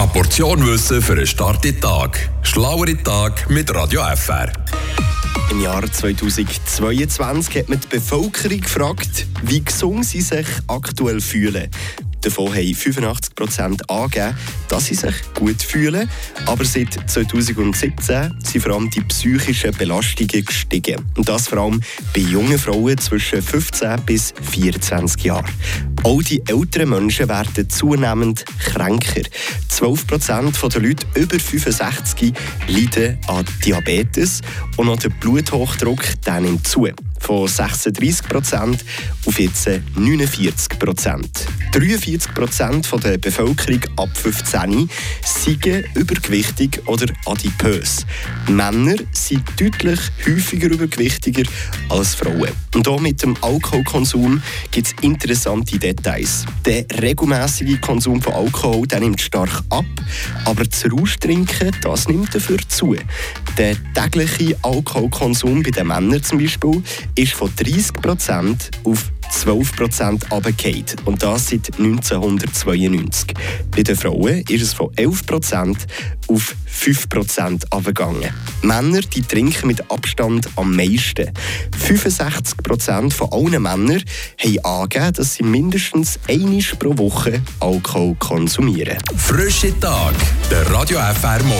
Eine Portion Wissen für einen starken Tag. Schlauere Tag mit Radio FR. Im Jahr 2022 hat man die Bevölkerung gefragt, wie gesund sie sich aktuell fühlen. Davon haben 85% angegeben, dass sie sich gut fühlen. Aber seit 2017 sind vor allem die psychischen Belastungen gestiegen. Und das vor allem bei jungen Frauen zwischen 15 bis 24 Jahren. Auch die älteren Menschen werden zunehmend kränker. 12% der Leute über 65 leiden an Diabetes und auch der Bluthochdruck nimmt zu von 36% auf jetzt 49% 43% der Bevölkerung ab 15 sind übergewichtig oder adipös. Männer sind deutlich häufiger übergewichtiger als Frauen. Und auch mit dem Alkoholkonsum gibt es interessante Details. Der regelmäßige Konsum von Alkohol der nimmt stark ab, aber das Rauschtrinken das nimmt dafür zu. Der tägliche Alkoholkonsum bei den Männern zum Beispiel ist von 30% auf 12% runtergefallen. Und das seit 1992. Bei den Frauen ist es von 11% auf 5% runtergegangen. Männer die trinken mit Abstand am meisten. 65% von allen Männern haben angegeben, dass sie mindestens einmal pro Woche Alkohol konsumieren. Frische Tag, der Radio FR Morgen.